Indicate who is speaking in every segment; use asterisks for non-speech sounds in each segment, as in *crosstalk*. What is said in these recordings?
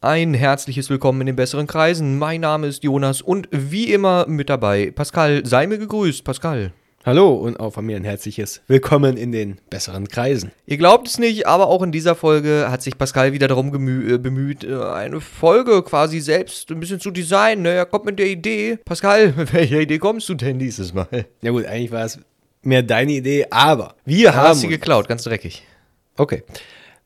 Speaker 1: Ein herzliches Willkommen in den besseren Kreisen. Mein Name ist Jonas und wie immer mit dabei Pascal. Sei mir gegrüßt, Pascal.
Speaker 2: Hallo und auch von mir ein herzliches Willkommen in den besseren Kreisen.
Speaker 1: Ihr glaubt es nicht, aber auch in dieser Folge hat sich Pascal wieder darum äh, bemüht, äh, eine Folge quasi selbst ein bisschen zu designen. ne? Er kommt mit der Idee. Pascal, *laughs* mit welcher Idee kommst du denn dieses Mal?
Speaker 2: Ja gut, eigentlich war es mehr deine Idee, aber wir haben
Speaker 1: Hast sie geklaut, ganz dreckig.
Speaker 2: Okay.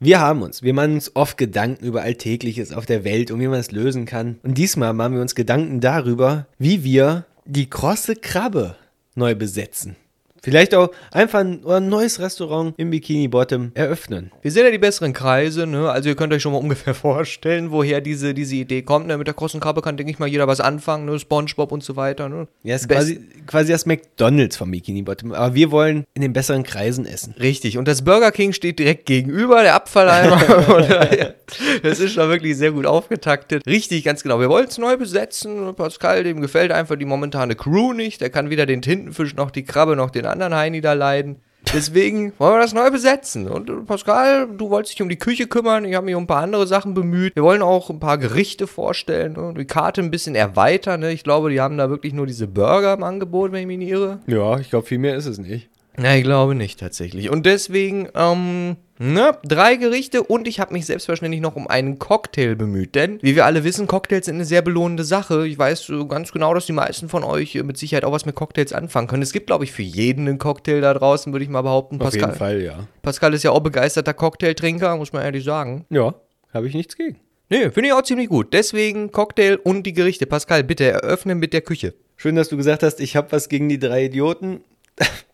Speaker 2: Wir haben uns, wir machen uns oft Gedanken über Alltägliches auf der Welt und wie man es lösen kann. Und diesmal machen wir uns Gedanken darüber, wie wir die krosse Krabbe neu besetzen. Vielleicht auch einfach ein, ein neues Restaurant im Bikini Bottom eröffnen.
Speaker 1: Wir sind ja die besseren Kreise, ne? Also ihr könnt euch schon mal *laughs* ungefähr vorstellen, woher diese, diese Idee kommt. Ne? Mit der großen Krabbe kann, denke ich mal, jeder was anfangen, ne? Spongebob und so weiter, ne?
Speaker 2: Ja, ist
Speaker 1: Best-
Speaker 2: quasi, quasi das McDonalds vom Bikini Bottom. Aber wir wollen in den besseren Kreisen essen.
Speaker 1: Richtig, und das Burger King steht direkt gegenüber, der Abfalleimer. *laughs* Das ist schon wirklich sehr gut aufgetaktet. Richtig, ganz genau. Wir wollen es neu besetzen. Pascal, dem gefällt einfach die momentane Crew nicht. Der kann weder den Tintenfisch noch die Krabbe noch den anderen Heini da leiden. Deswegen *laughs* wollen wir das neu besetzen. Und äh, Pascal, du wolltest dich um die Küche kümmern. Ich habe mich um ein paar andere Sachen bemüht. Wir wollen auch ein paar Gerichte vorstellen. Ne? Die Karte ein bisschen erweitern. Ne? Ich glaube, die haben da wirklich nur diese Burger im Angebot, wenn ich mich nicht irre.
Speaker 2: Ja, ich glaube, viel mehr ist es nicht.
Speaker 1: Ja, ich glaube nicht tatsächlich. Und deswegen, ähm, ne, drei Gerichte und ich habe mich selbstverständlich noch um einen Cocktail bemüht. Denn, wie wir alle wissen, Cocktails sind eine sehr belohnende Sache. Ich weiß äh, ganz genau, dass die meisten von euch äh, mit Sicherheit auch was mit Cocktails anfangen können. Es gibt, glaube ich, für jeden einen Cocktail da draußen, würde ich mal behaupten.
Speaker 2: Auf jeden
Speaker 1: Pascal,
Speaker 2: Fall, ja.
Speaker 1: Pascal ist ja auch begeisterter Cocktailtrinker, muss man ehrlich sagen.
Speaker 2: Ja, habe ich nichts gegen.
Speaker 1: Nee, finde ich auch ziemlich gut. Deswegen Cocktail und die Gerichte. Pascal, bitte eröffnen mit der Küche.
Speaker 2: Schön, dass du gesagt hast, ich habe was gegen die drei Idioten.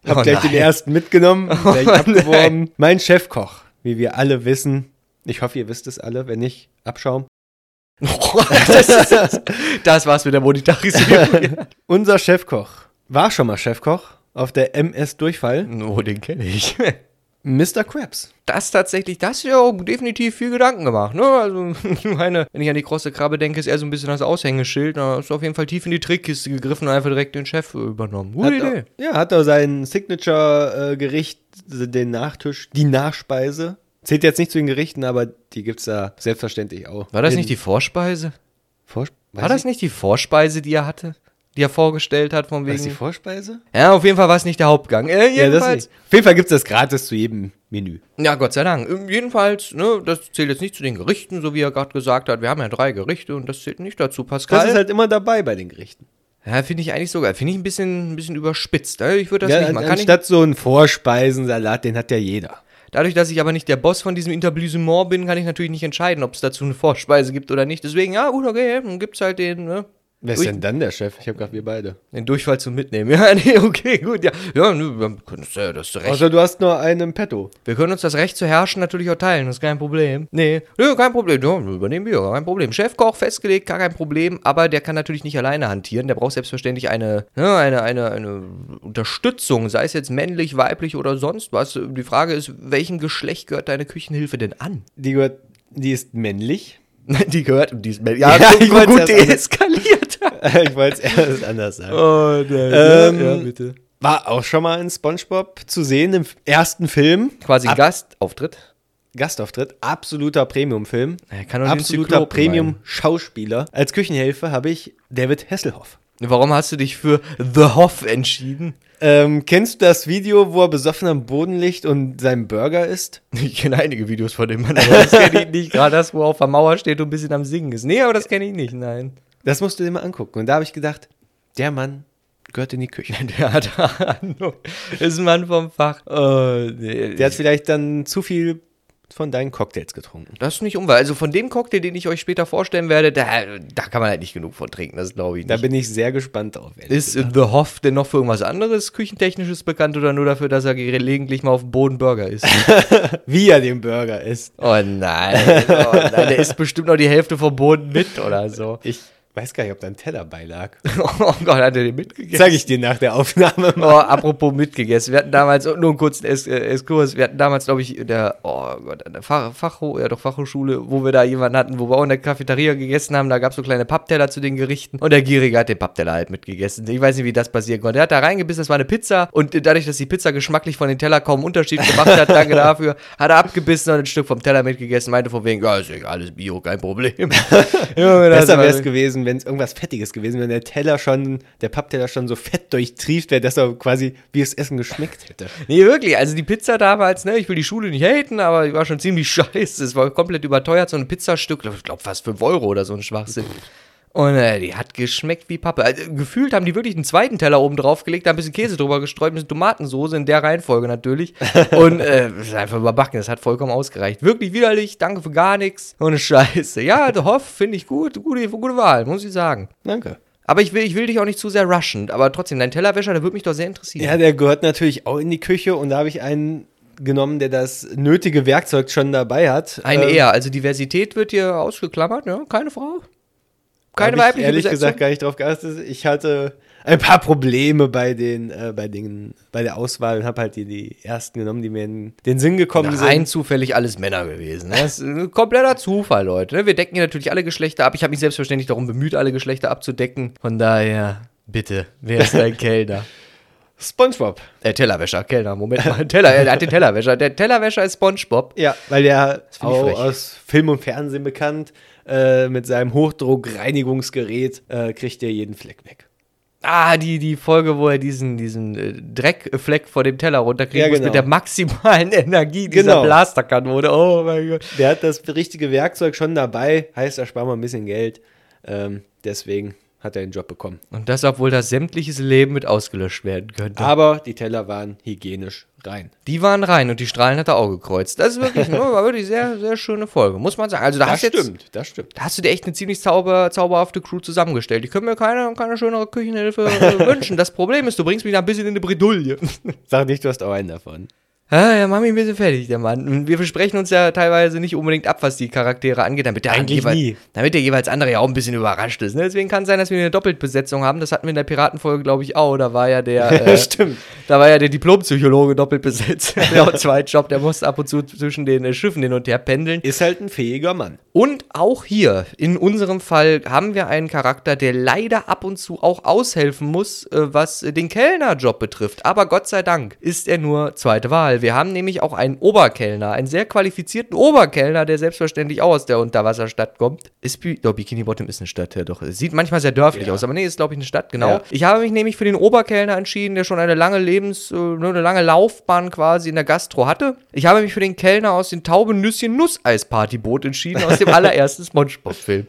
Speaker 2: Hab
Speaker 1: Oh
Speaker 2: gleich
Speaker 1: nein.
Speaker 2: den ersten mitgenommen, *laughs* gleich
Speaker 1: Oh
Speaker 2: abgeworben. Mein Chefkoch, wie wir alle wissen. Ich hoffe, ihr wisst es alle, wenn nicht, Abschaum. *laughs*
Speaker 1: das, ist, das war's mit der Monetarisierung. *laughs*
Speaker 2: Unser Chefkoch war schon mal Chefkoch auf der MS Durchfall.
Speaker 1: oh, den kenne ich.
Speaker 2: Mr. Krabs.
Speaker 1: Das tatsächlich, das ist ja auch definitiv viel Gedanken gemacht, ne? Also, *laughs* ich meine, wenn ich an die große Krabbe denke, ist eher so ein bisschen das Aushängeschild. Da ist auf jeden Fall tief in die Trickkiste gegriffen und einfach direkt den Chef äh, übernommen. Gute
Speaker 2: Hat
Speaker 1: Idee.
Speaker 2: auch, ja, hat er sein Signature-Gericht, den Nachtisch, die Nachspeise. Zählt jetzt nicht zu den Gerichten, aber die gibt's da selbstverständlich auch.
Speaker 1: War das
Speaker 2: In-
Speaker 1: nicht die Vorspeise?
Speaker 2: Vorspeise?
Speaker 1: War das nicht die Vorspeise, die er hatte? Die er vorgestellt hat, von
Speaker 2: War das die
Speaker 1: wegen.
Speaker 2: Vorspeise?
Speaker 1: Ja, auf jeden Fall war es nicht der Hauptgang. Äh,
Speaker 2: Ja, das
Speaker 1: jedenfalls.
Speaker 2: nicht. Auf jeden Fall gibt's das gratis zu jedem Menü.
Speaker 1: Ja, Gott sei Dank. Ähm, Jedenfalls, ne, das zählt jetzt nicht zu den Gerichten, so wie er gerade gesagt hat. Wir haben ja drei Gerichte und das zählt nicht dazu. Pascal.
Speaker 2: Das ist halt immer dabei bei den Gerichten.
Speaker 1: ja, finde ich eigentlich sogar. Finde ich ein bisschen, ein bisschen überspitzt. ne? Ich würde das
Speaker 2: Ja,
Speaker 1: nicht machen. Kann ich
Speaker 2: anstatt so ein Vorspeisensalat, den hat ja jeder.
Speaker 1: Dadurch, dass ich aber nicht der Boss von diesem Etablissement bin, kann ich natürlich nicht entscheiden, ob es dazu eine Vorspeise gibt oder nicht. Deswegen, ja, gut, okay, dann gibt's halt den, ne,
Speaker 2: Wer ist denn dann der Chef? Ich habe gedacht, wir beide.
Speaker 1: den Durchfall zum Mitnehmen. *laughs* Ja, nee, okay, gut, ja. Ja, uns ja das Recht.
Speaker 2: Außer du hast nur einen Petto.
Speaker 1: wir können uns das Recht zu herrschen natürlich auch teilen, das ist kein Problem. Nee, nö, kein Problem. Ja, übernehmen wir, kein Problem. Chefkoch festgelegt, gar kein Problem, aber der kann natürlich nicht alleine hantieren. Der braucht selbstverständlich eine, ne, eine, eine, eine Unterstützung, sei es jetzt männlich, weiblich oder sonst was. Die Frage ist, welchem Geschlecht gehört deine Küchenhilfe denn an?
Speaker 2: Die, gehört, die ist männlich. *laughs*
Speaker 1: Die gehört und die ist Ja, *laughs*
Speaker 2: Ja,
Speaker 1: gut,
Speaker 2: ich
Speaker 1: gut
Speaker 2: anders-
Speaker 1: deeskaliert. *laughs*
Speaker 2: ich wollte es erst anders sagen.
Speaker 1: Oh, nein.
Speaker 2: Ähm,
Speaker 1: ja, bitte.
Speaker 2: War auch schon mal in Spongebob zu sehen im ersten Film.
Speaker 1: Quasi
Speaker 2: Ab-
Speaker 1: Gastauftritt.
Speaker 2: Gastauftritt. Absoluter Premium-Film.
Speaker 1: Er
Speaker 2: Absoluter Premium-Schauspieler. Als Küchenhilfe habe ich David Hasselhoff.
Speaker 1: Warum hast du dich für The Hoff entschieden?
Speaker 2: Ähm, kennst du das Video, wo er besoffen am Boden liegt und seinen Burger isst? *laughs*
Speaker 1: Ich kenne einige Videos von dem Mann, aber das kenne ich nicht. Gerade das, wo er auf der Mauer steht und ein bisschen am Singen ist. Nee, aber das kenne ich nicht, nein.
Speaker 2: Das musst du dir mal angucken. Und da habe ich gedacht, der Mann gehört in die Küche. *laughs*
Speaker 1: Der hat Ahnung. Ist ein Mann vom Fach. Oh, nee.
Speaker 2: Der hat vielleicht dann zu viel von deinen Cocktails getrunken.
Speaker 1: das ist nicht unwahr. Also von dem Cocktail, den ich euch später vorstellen werde, da, da kann man halt nicht genug von trinken. Das glaube ich
Speaker 2: Da
Speaker 1: nicht.
Speaker 2: bin ich sehr gespannt drauf.
Speaker 1: Ist
Speaker 2: gesagt.
Speaker 1: The Hoff denn noch für irgendwas anderes Küchentechnisches bekannt oder nur dafür, dass er gelegentlich mal auf dem Boden Burger isst? *laughs*
Speaker 2: Wie er den Burger isst.
Speaker 1: Oh nein, oh nein, der isst bestimmt noch die Hälfte vom Boden mit oder so.
Speaker 2: Ich weiß gar nicht, ob da ein Teller beilag. *laughs*
Speaker 1: Oh Gott, hat er den mitgegessen?
Speaker 2: Zeige ich dir nach der Aufnahme
Speaker 1: Oh,
Speaker 2: mal.
Speaker 1: apropos mitgegessen. Wir hatten damals, nur einen kurzen äh, Exkurs, wir hatten damals, glaube ich, in der, oh Gott, an der Fach, Fachho, ja doch, Fachhochschule, wo wir da jemanden hatten, wo wir auch in der Cafeteria gegessen haben, da gab es so kleine Pappteller zu den Gerichten und der Gierige hat den Pappteller halt mitgegessen. Ich weiß nicht, wie das passieren konnte. Er hat da reingebissen, das war eine Pizza und dadurch, dass die Pizza geschmacklich von den Teller kaum Unterschied gemacht hat, danke *laughs* dafür, hat er abgebissen und ein Stück vom Teller mitgegessen, meinte von wegen, ja, ist egal, alles Bio, kein Problem. *laughs*
Speaker 2: Besser wäre es gewesen, wenn es irgendwas Fettiges gewesen wäre, wenn der Teller schon, der Pappteller schon so fett durchtrieft wäre, dass er quasi wie das Essen geschmeckt hätte. *laughs*
Speaker 1: Nee, wirklich. Also die Pizza damals, ne, ich will die Schule nicht haten, aber die war schon ziemlich *laughs* scheiße. Es war komplett überteuert, so ein Pizzastück, ich glaube fast 5 Euro oder so ein Schwachsinn. Und äh, die hat geschmeckt wie Pappe. Also, gefühlt haben die wirklich einen zweiten Teller oben drauf gelegt, da ein bisschen Käse drüber gestreut, ein bisschen Tomatensoße, in der Reihenfolge natürlich. *laughs* Und äh, ist einfach überbacken, das hat vollkommen ausgereicht. Wirklich widerlich, danke für gar nichts. Ohne *laughs* Scheiße. Ja, der Hoff finde ich gut, gute, gute Wahl, muss ich sagen.
Speaker 2: Danke.
Speaker 1: Aber ich will, ich will dich auch nicht zu sehr rushen, aber trotzdem, dein Tellerwäscher, der würde mich doch sehr interessieren.
Speaker 2: Ja, der gehört natürlich auch in die Küche und da habe ich einen genommen, der das nötige Werkzeug schon dabei hat.
Speaker 1: Ein
Speaker 2: Ähm,
Speaker 1: Er, also Diversität wird hier ausgeklammert, ja, keine Frau. Keine
Speaker 2: hab ich
Speaker 1: weibliche
Speaker 2: ehrlich
Speaker 1: Besetzung.
Speaker 2: gesagt gar nicht drauf geachtet. Ich hatte ein paar Probleme bei den, äh, bei den, bei der Auswahl und habe halt die, die ersten genommen, die mir in den Sinn gekommen
Speaker 1: Rein
Speaker 2: sind.
Speaker 1: zufällig alles Männer gewesen. ne? Das ist ein kompletter Zufall, Leute. ne? Wir decken hier natürlich alle Geschlechter ab. Ich habe mich selbstverständlich darum bemüht, alle Geschlechter abzudecken. Von daher, bitte, wer ist dein *laughs* Kellner?
Speaker 2: SpongeBob.
Speaker 1: Der Tellerwäscher, Kellner, Moment mal. *laughs* Teller, er hat den Tellerwäscher. Der Tellerwäscher ist Spongebob.
Speaker 2: Ja, weil der auch aus Film und Fernsehen bekannt, äh, mit seinem Hochdruckreinigungsgerät äh, kriegt er jeden Fleck weg.
Speaker 1: Ah, die, die Folge, wo er diesen, diesen äh, Dreckfleck vor dem Teller runterkriegen
Speaker 2: Ja,
Speaker 1: muss
Speaker 2: genau.
Speaker 1: mit der maximalen *laughs* Energie dieser
Speaker 2: Genau.
Speaker 1: Blasterkanone. Oh mein Gott.
Speaker 2: Der hat das richtige Werkzeug schon dabei, heißt, er spart mal ein bisschen Geld. Ähm, deswegen hat er den Job bekommen.
Speaker 1: Und das, obwohl das sämtliches Leben mit ausgelöscht werden könnte.
Speaker 2: Aber die Teller waren hygienisch rein.
Speaker 1: Die waren rein und die Strahlen hat er auch gekreuzt. Das ist wirklich, war wirklich sehr, sehr schöne Folge, muss man sagen. Also da
Speaker 2: Das
Speaker 1: hast, jetzt,
Speaker 2: stimmt, das stimmt.
Speaker 1: da hast du dir echt eine ziemlich zauber, zauberhafte Crew zusammengestellt. Ich könnte mir keine, keine schönere Küchenhilfe äh, wünschen. Das Problem ist, du bringst mich da ein bisschen in eine Bredouille.
Speaker 2: Sag nicht, du hast auch einen davon.
Speaker 1: Ah, ja, mach mich ein bisschen fertig, der Mann. Und wir versprechen uns ja teilweise nicht unbedingt ab, was die Charaktere angeht, damit der,
Speaker 2: Eigentlich
Speaker 1: jeweils,
Speaker 2: nie.
Speaker 1: damit der jeweils andere ja auch ein bisschen überrascht ist. Ne? Deswegen kann es sein, dass wir eine Doppeltbesetzung haben. Das hatten wir in der Piratenfolge, glaube ich, auch. Da war ja der, *laughs* äh,
Speaker 2: Stimmt.
Speaker 1: da war ja der Diplompsychologe doppelt besetzt. *laughs* der hat zwei Job, der musste ab und zu zwischen den äh, Schiffen hin und her pendeln.
Speaker 2: Ist halt ein fähiger Mann.
Speaker 1: Und auch hier, in unserem Fall, haben wir einen Charakter, der leider ab und zu auch aushelfen muss, äh, was den Kellnerjob betrifft. Aber Gott sei Dank ist er nur zweite Wahl. Wir haben nämlich auch einen Oberkellner, einen sehr qualifizierten Oberkellner, der selbstverständlich auch aus der Unterwasserstadt kommt. Ist Bi doch, Bikini Bottom ist eine Stadt, ja doch. Sieht manchmal sehr dörflich
Speaker 2: Ja.
Speaker 1: aus, aber nee, ist glaube ich eine Stadt, genau.
Speaker 2: Ja.
Speaker 1: Ich habe mich nämlich für den Oberkellner entschieden, der schon eine lange Lebens-, äh, eine lange Laufbahn quasi in der Gastro hatte. Ich habe mich für den Kellner aus dem Taubenüsschen Nusseispart-Boot entschieden, aus dem *laughs* allerersten Spongebob-Film.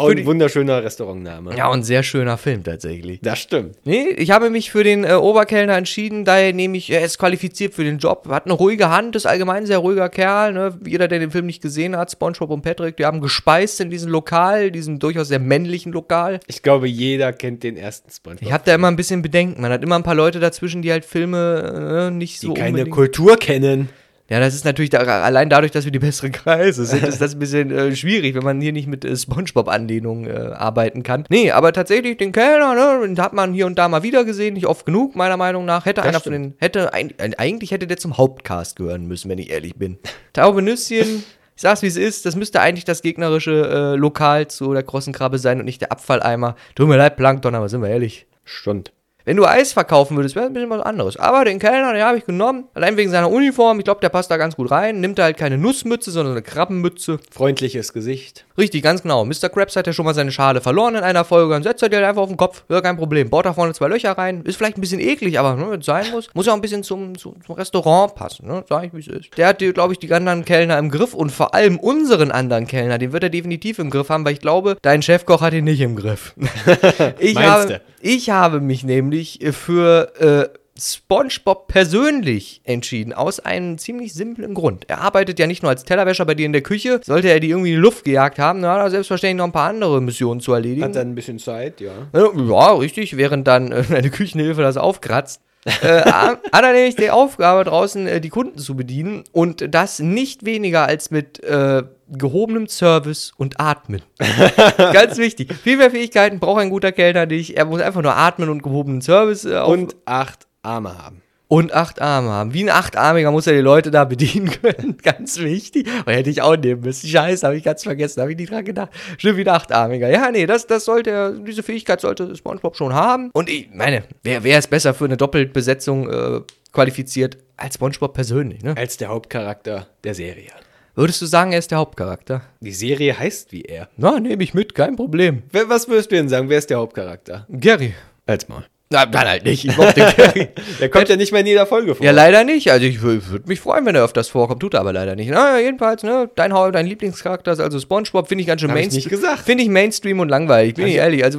Speaker 2: Auch ein
Speaker 1: die-
Speaker 2: wunderschöner Restaurantname.
Speaker 1: Ja, und sehr schöner Film tatsächlich.
Speaker 2: Das stimmt.
Speaker 1: Nee, ich habe mich für den äh, Oberkellner entschieden, daher nehme ich, er ist qualifiziert für den Job, hat eine ruhige Hand, ist allgemein ein sehr ruhiger Kerl. Ne? Jeder, der den Film nicht gesehen hat, SpongeBob und Patrick, die haben gespeist in diesem Lokal, diesem durchaus sehr männlichen Lokal.
Speaker 2: Ich glaube, jeder kennt den ersten SpongeBob.
Speaker 1: Ich habe da immer ein bisschen Bedenken. Man hat immer ein paar Leute dazwischen, die halt Filme äh, nicht
Speaker 2: die
Speaker 1: so
Speaker 2: keine
Speaker 1: unbedingt
Speaker 2: Kultur kennen.
Speaker 1: Ja, das ist natürlich da, allein dadurch, dass wir die besseren Kreise sind, ist das ein bisschen äh, schwierig, wenn man hier nicht mit äh, Spongebob-Anlehnungen äh, arbeiten kann. Nee, aber tatsächlich den Kellner, ne, den hat man hier und da mal wieder gesehen, nicht oft genug, meiner Meinung nach. Hätte einer von den, hätte, ein, eigentlich hätte der zum Hauptcast gehören müssen, wenn ich ehrlich bin. Taube Nüsschen, *laughs* ich sag's wie es ist, das müsste eigentlich das gegnerische äh, Lokal zu der großen Krabbe sein und nicht der Abfalleimer. Tut mir leid, Plankton, aber sind wir ehrlich.
Speaker 2: Stund.
Speaker 1: Wenn du Eis verkaufen würdest, wäre ein bisschen was anderes. Aber den Kellner, den habe ich genommen. Allein wegen seiner Uniform. Ich glaube, der passt da ganz gut rein. Nimmt er halt keine Nussmütze, sondern eine Krabbenmütze.
Speaker 2: Freundliches Gesicht.
Speaker 1: Richtig, ganz genau. Mr. Krabs hat ja schon mal seine Schale verloren in einer Folge. Dann setzt er dir halt einfach auf den Kopf. Ja, kein Problem. Baut da vorne zwei Löcher rein. Ist vielleicht ein bisschen eklig, aber ne, wenn es sein muss. Muss ja auch ein bisschen zum, zum, zum Restaurant passen. Ne? Sag ich, wie es ist. Der hat, glaube ich, die anderen Kellner im Griff. Und vor allem unseren anderen Kellner. Den wird er definitiv im Griff haben, weil ich glaube, dein Chefkoch hat ihn nicht im Griff. *laughs* ich,
Speaker 2: Meinst
Speaker 1: habe,
Speaker 2: du?
Speaker 1: Ich habe mich nämlich für äh, SpongeBob persönlich entschieden, aus einem ziemlich simplen Grund. Er arbeitet ja nicht nur als Tellerwäscher bei dir in der Küche, sollte er die irgendwie in die Luft gejagt haben, dann hat er selbstverständlich noch ein paar andere Missionen zu erledigen.
Speaker 2: Hat dann ein bisschen Zeit, ja.
Speaker 1: Ja, ja, richtig, während dann äh, *laughs* eine Küchenhilfe das aufkratzt. Äh, hat er nämlich die Aufgabe draußen äh, die Kunden zu bedienen und das nicht weniger als mit äh, gehobenem Service und Atmen. *laughs* Ganz wichtig. Viel mehr Fähigkeiten braucht ein guter Kellner nicht. Er muss einfach nur atmen und gehobenen Service äh,
Speaker 2: Und acht Arme haben.
Speaker 1: Und acht Arme haben. Wie ein Achtarmiger muss er die Leute da bedienen können. *laughs* ganz wichtig. Und hätte ich auch nehmen müssen. Scheiße, habe ich ganz vergessen. Habe ich nicht dran gedacht. Stimmt, wie ein Achtarmiger. Ja, nee, das, das sollte er, diese Fähigkeit sollte SpongeBob schon haben. Und ich meine, wer, wer ist besser für eine Doppelbesetzung äh, qualifiziert als SpongeBob persönlich, ne?
Speaker 2: Als der Hauptcharakter der Serie.
Speaker 1: Würdest du sagen, er ist der Hauptcharakter?
Speaker 2: Die Serie heißt wie er.
Speaker 1: Na, nehme ich mit, kein Problem.
Speaker 2: Was würdest du denn sagen? Wer ist der Hauptcharakter?
Speaker 1: Gary.
Speaker 2: Als mal.
Speaker 1: Na, dann halt nicht. Ich mochte *laughs* Gary.
Speaker 2: Der kommt ja nicht mehr in jeder Folge vor.
Speaker 1: Ja, leider nicht. Also ich würde mich freuen, wenn er öfters vorkommt, tut er aber leider nicht. Na, jedenfalls, ne, dein, dein Lieblingscharakter ist also Spongebob, finde ich ganz schön Mainstream. Finde ich Mainstream und langweilig, bin ich ehrlich. Also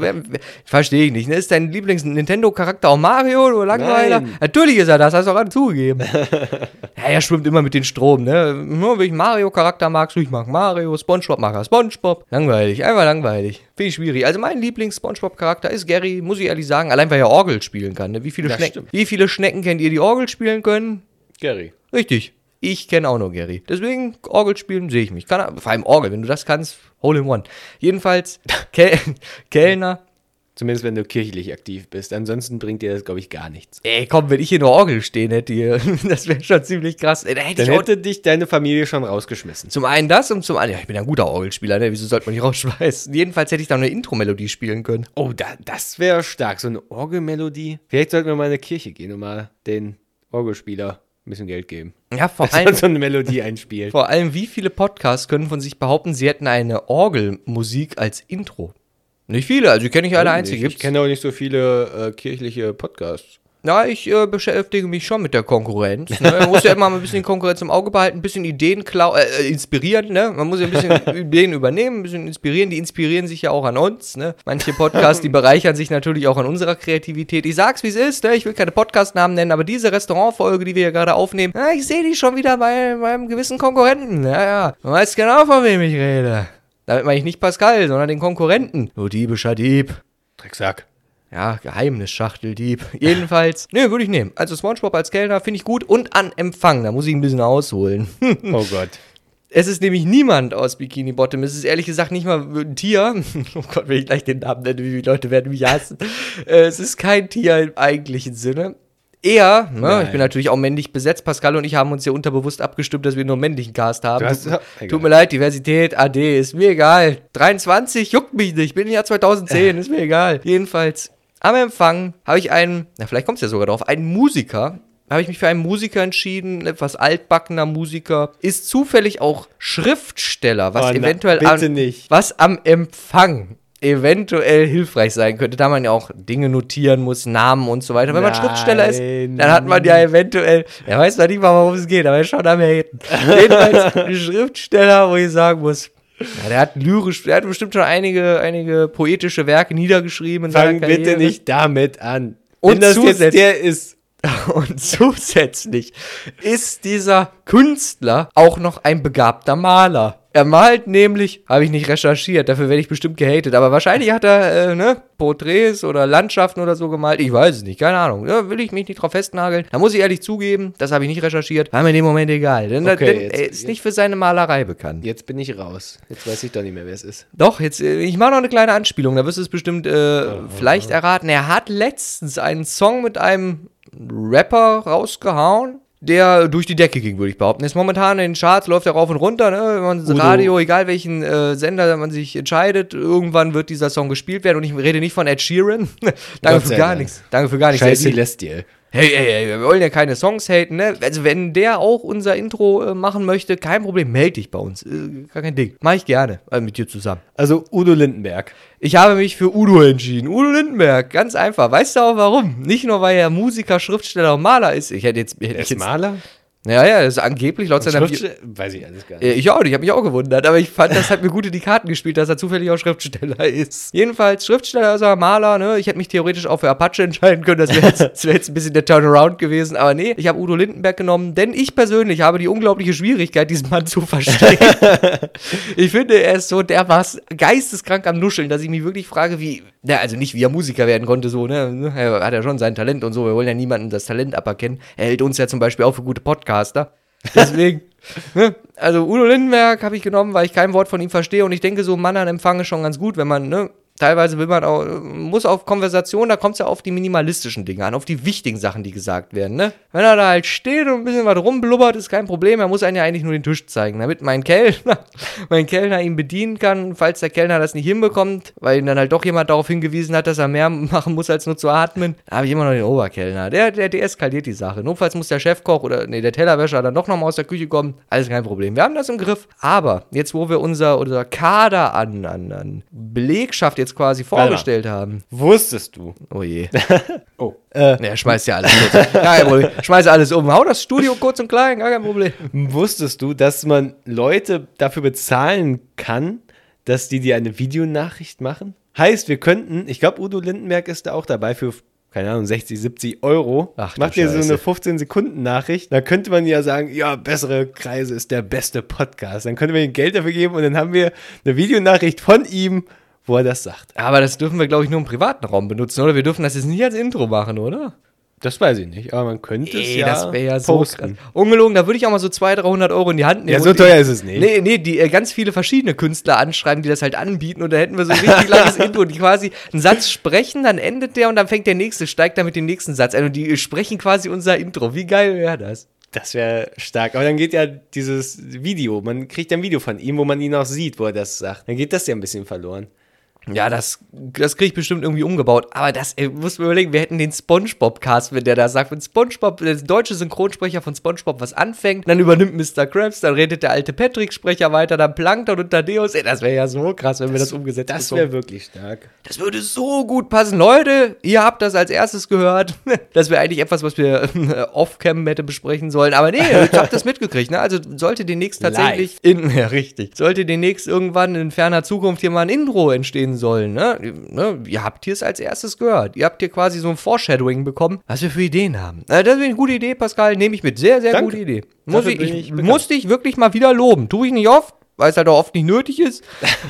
Speaker 1: verstehe ich nicht. Ne? Ist dein Lieblings-Nintendo-Charakter auch Mario oder Langweiler?
Speaker 2: Nein.
Speaker 1: Natürlich ist er das, hast du auch gerade zugegeben. *laughs* ja, er schwimmt immer mit den Strom, ne? Nur wenn ich Mario-Charakter magst du, ich mag Mario, Spongebob mag er Spongebob. Langweilig, einfach langweilig. Finde ich schwierig. Also mein Lieblings-Spongebob-Charakter ist Gary, muss ich ehrlich sagen, allein weil er Orgel spielen kann. Ne? Wie, viele Schnecken, wie viele Schnecken kennt ihr, die Orgel spielen können?
Speaker 2: Gary.
Speaker 1: Richtig. Ich kenne auch nur Gary. Deswegen, Orgel spielen sehe ich mich. Kann, vor allem Orgel, wenn du das kannst, hole in one. Jedenfalls, *laughs* Kel Kellner.
Speaker 2: Zumindest wenn du kirchlich aktiv bist. Ansonsten bringt dir das, glaube ich, gar nichts.
Speaker 1: Ey, komm, wenn ich hier nur Orgel stehen hätte, hier, *laughs* das wäre schon ziemlich krass. Ey, da hätte
Speaker 2: Dann hätte dich deine Familie schon rausgeschmissen.
Speaker 1: zum einen das und zum anderen, ja, ich bin ja ein guter Orgelspieler, ne? Wieso sollte man nicht rausschmeißen? Jedenfalls hätte ich da eine Intro-Melodie spielen können.
Speaker 2: Oh, da, das wäre stark. So eine Orgelmelodie. Vielleicht sollten wir mal in eine Kirche gehen und mal den Orgelspieler ein bisschen Geld geben.
Speaker 1: Ja, vor
Speaker 2: Dass man
Speaker 1: allem,
Speaker 2: so eine Melodie einspielt.
Speaker 1: vor allem, wie viele Podcasts können von sich behaupten, sie hätten eine Orgelmusik als Intro? Nicht viele, also ich kenne nicht eine einzige.
Speaker 2: Ich kenne auch nicht so viele äh, kirchliche Podcasts.
Speaker 1: Ja, ich äh, beschäftige mich schon mit der Konkurrenz. Ne? Man muss ja immer mal ein bisschen die Konkurrenz im Auge behalten, ein bisschen Ideen klau äh, äh, inspirieren, ne? Man muss ja ein bisschen *laughs* Ideen übernehmen, ein bisschen inspirieren. Die inspirieren sich ja auch an uns, ne? Manche Podcasts, die *laughs* bereichern sich natürlich auch an unserer Kreativität. Ich sag's, wie es ist, ne? Ich will keine Podcast-Namen nennen, aber diese Restaurantfolge, die wir hier gerade aufnehmen, na, ich sehe die schon wieder bei meinem gewissen Konkurrenten. Ja, ja. Man weiß genau, von wem ich rede. Damit meine ich nicht Pascal, sondern den Konkurrenten. Du diebischer Dieb.
Speaker 2: Drecksack.
Speaker 1: Ja, Geheimnisschachteldieb. *laughs* Jedenfalls, nö, würde ich nehmen. Also SpongeBob als Kellner finde ich gut und an Empfang, da muss ich ein bisschen ausholen. *laughs*
Speaker 2: Oh Gott.
Speaker 1: es ist nämlich niemand aus Bikini Bottom. Es ist ehrlich gesagt nicht mal ein Tier. *laughs* oh Gott, wenn ich gleich den Namen nenne, wie viele Leute werden mich hassen. Äh, es ist kein Tier im eigentlichen Sinne. Eher, ne, ich bin natürlich auch männlich besetzt. Pascal und ich haben uns ja unterbewusst abgestimmt, dass wir nur einen männlichen Cast haben.
Speaker 2: Hast-
Speaker 1: tut,
Speaker 2: egal.
Speaker 1: tut mir leid, Diversität, AD, ist mir egal. 23, juckt mich nicht. Bin im Jahr 2010, ist mir egal. Jedenfalls, am Empfang habe ich einen, na, vielleicht kommt es ja sogar drauf, einen Musiker. Habe ich mich für einen Musiker entschieden, ein etwas altbackener Musiker, ist zufällig auch Schriftsteller, was
Speaker 2: Oh, na,
Speaker 1: eventuell
Speaker 2: bitte
Speaker 1: am, was am Empfang eventuell hilfreich sein könnte, da man ja auch Dinge notieren muss, Namen und so weiter. Wenn man. Schriftsteller ist, dann hat man ja eventuell, er weiß zwar nicht mal, worum es geht, aber er schon am Haten. *laughs* Jedenfalls ein Schriftsteller, wo ich sagen muss, ja, der hat lyrisch, der hat bestimmt schon einige, einige poetische Werke niedergeschrieben in
Speaker 2: Fang bitte nicht damit an.
Speaker 1: Und
Speaker 2: Wenn das
Speaker 1: zusätzlich-
Speaker 2: der ist. *laughs*
Speaker 1: Und zusätzlich ist dieser Künstler auch noch ein begabter Maler. Er malt nämlich, habe ich nicht recherchiert, dafür werde ich bestimmt gehatet, aber wahrscheinlich hat er, äh, ne, Porträts oder Landschaften oder so gemalt. Ich weiß es nicht, keine Ahnung. Da will ich mich nicht drauf festnageln. Da muss ich ehrlich zugeben, das habe ich nicht recherchiert. War mir in dem Moment egal. Denn,
Speaker 2: Okay,
Speaker 1: denn
Speaker 2: jetzt-
Speaker 1: er ist nicht für seine Malerei bekannt.
Speaker 2: Jetzt bin ich raus. Jetzt weiß ich doch nicht mehr, wer es ist.
Speaker 1: Doch, jetzt, äh, ich mache noch eine kleine Anspielung, da wirst du es bestimmt äh, vielleicht erraten. Er hat letztens einen Song mit einem Rapper rausgehauen, der durch die Decke ging, würde ich behaupten. Ist momentan in den Charts, läuft er rauf und runter, ne? Wenn man
Speaker 2: Udo.
Speaker 1: Radio, egal welchen äh, Sender man sich entscheidet, irgendwann wird dieser Song gespielt werden und ich rede nicht von Ed Sheeran. *laughs* Danke
Speaker 2: Gott
Speaker 1: für gar nichts. Danke für gar nichts.
Speaker 2: Scheiß Celestial.
Speaker 1: Hey, hey, hey, wir wollen ja keine Songs haten, ne? Also, wenn der auch unser Intro äh, machen möchte, kein Problem, melde dich bei uns. Äh, gar kein Ding. Mach ich gerne äh, mit dir zusammen.
Speaker 2: Also Udo Lindenberg.
Speaker 1: Ich habe mich für Udo entschieden. Udo Lindenberg, ganz einfach. Weißt du auch warum? Nicht nur, weil er Musiker, Schriftsteller und Maler ist. Ich hätte jetzt. Hätte
Speaker 2: Er ist
Speaker 1: jetzt
Speaker 2: Maler?
Speaker 1: Ja, ja, das ist angeblich laut seiner
Speaker 2: Schriftsteller, weiß ich alles gar nicht.
Speaker 1: Ich auch, ich habe mich auch gewundert, aber ich fand, das hat mir gut in die Karten gespielt, dass er zufällig auch Schriftsteller *laughs* ist. Jedenfalls, Schriftsteller ist er, Maler, ne? Ich hätte mich theoretisch auch für Apache entscheiden können, das wäre jetzt, das wär jetzt ein bisschen der Turnaround gewesen, aber nee, ich habe Udo Lindenberg genommen, denn ich persönlich habe die unglaubliche Schwierigkeit, diesen Mann zu verstehen. *laughs* ich finde, er ist so dermaßen geisteskrank am Nuscheln, dass ich mich wirklich frage, wie, ja, also nicht wie er Musiker werden konnte, so, ne? Er hat ja schon sein Talent und so, wir wollen ja niemandem das Talent aberkennen. Er hält uns ja zum Beispiel auch für gute Podcaster. Deswegen, *laughs* ne? also Udo Lindenberg habe ich genommen, weil ich kein Wort von ihm verstehe und ich denke, so Mann an Empfang ist schon ganz gut, wenn man, ne, teilweise will man auch, muss auf Konversation, da kommt es ja auf die minimalistischen Dinge an, auf die wichtigen Sachen, die gesagt werden, ne? Wenn er da halt steht und ein bisschen was rumblubbert, ist kein Problem, er muss einen ja eigentlich nur den Tisch zeigen, damit mein Kellner, *laughs* mein Kellner ihn bedienen kann, falls der Kellner das nicht hinbekommt, weil ihn dann halt doch jemand darauf hingewiesen hat, dass er mehr *laughs* machen muss, als nur zu atmen, da habe ich immer noch den Oberkellner, der, der deeskaliert die Sache. Notfalls muss der Chefkoch oder, nee, der Tellerwäscher dann doch nochmal aus der Küche kommen, alles kein Problem, wir haben das im Griff, aber jetzt, wo wir unser, unser Kader an, an, an Belegschaft jetzt quasi vorgestellt haben,
Speaker 2: Wusstest du?
Speaker 1: oh je, *laughs*
Speaker 2: Oh. Äh,
Speaker 1: ja, schmeißt ja alles *laughs* kein Problem, schmeiß alles um, hau das Studio kurz und klein, gar kein Problem.
Speaker 2: wusstest du, dass man Leute dafür bezahlen kann, dass die dir eine Videonachricht machen? Heißt, wir könnten, ich glaube, Udo Lindenberg ist da auch dabei für, keine Ahnung, 60, 70 Euro.
Speaker 1: Ach,
Speaker 2: Macht dir so eine 15-Sekunden-Nachricht. Da könnte man ja sagen, ja, bessere Kreise ist der beste Podcast. Dann könnte man ihm Geld dafür geben und dann haben wir eine Videonachricht von ihm, wo er das sagt.
Speaker 1: Aber das dürfen wir, glaube ich, nur im privaten Raum benutzen, oder? Wir dürfen das jetzt nicht als Intro machen, oder?
Speaker 2: Das weiß ich nicht, aber man könnte es
Speaker 1: Ey,
Speaker 2: ja
Speaker 1: das wäre ja so
Speaker 2: posten.
Speaker 1: krass. Ungelogen, da würde ich auch mal so 200, 300 Euro in die Hand nehmen.
Speaker 2: Ja, so teuer ist es nicht.
Speaker 1: Nee, nee, die äh, ganz viele verschiedene Künstler anschreiben, die das halt anbieten und da hätten wir so ein richtig langes *laughs* Intro, die quasi einen Satz sprechen, dann endet der und dann fängt der nächste, steigt dann mit dem nächsten Satz ein und die sprechen quasi unser Intro. Wie geil wäre das?
Speaker 2: Das wäre stark. Aber dann geht ja dieses Video, man kriegt ein Video von ihm, wo man ihn auch sieht, wo er das sagt. Dann geht das ja ein bisschen verloren.
Speaker 1: Ja, das, das kriege ich bestimmt irgendwie umgebaut. Aber das, ey, muss mir überlegen, wir hätten den Spongebob-Cast, wenn der da sagt, wenn Spongebob, der deutsche Synchronsprecher von Spongebob was anfängt, dann übernimmt Mr. Krabs, dann redet der alte Patrick-Sprecher weiter, dann Plankton und Tadeus. Ey, das wäre ja so krass, wenn wir das umgesetzt
Speaker 2: Das
Speaker 1: bekommen.
Speaker 2: wäre wirklich stark.
Speaker 1: Das würde so gut passen. Leute, ihr habt das als erstes gehört. *laughs* Das wäre eigentlich etwas, was wir äh, off-cam hätte besprechen sollen. Aber nee, ich hab das mitgekriegt. Ne? Also sollte demnächst tatsächlich in, *laughs* ja richtig, sollte demnächst irgendwann in ferner Zukunft hier mal ein Intro entstehen sollen. Ne? Ne? Ihr habt hier es als erstes gehört. Ihr habt hier quasi so ein Foreshadowing bekommen, was wir für Ideen haben. Äh, das ist eine gute Idee, Pascal. Nehme ich mit. Sehr, sehr
Speaker 2: Danke.
Speaker 1: gute Idee. Muss ich, ich,
Speaker 2: ich bekannt.
Speaker 1: musste ich wirklich mal wieder loben. Tue ich nicht oft, weil es halt auch oft nicht nötig ist.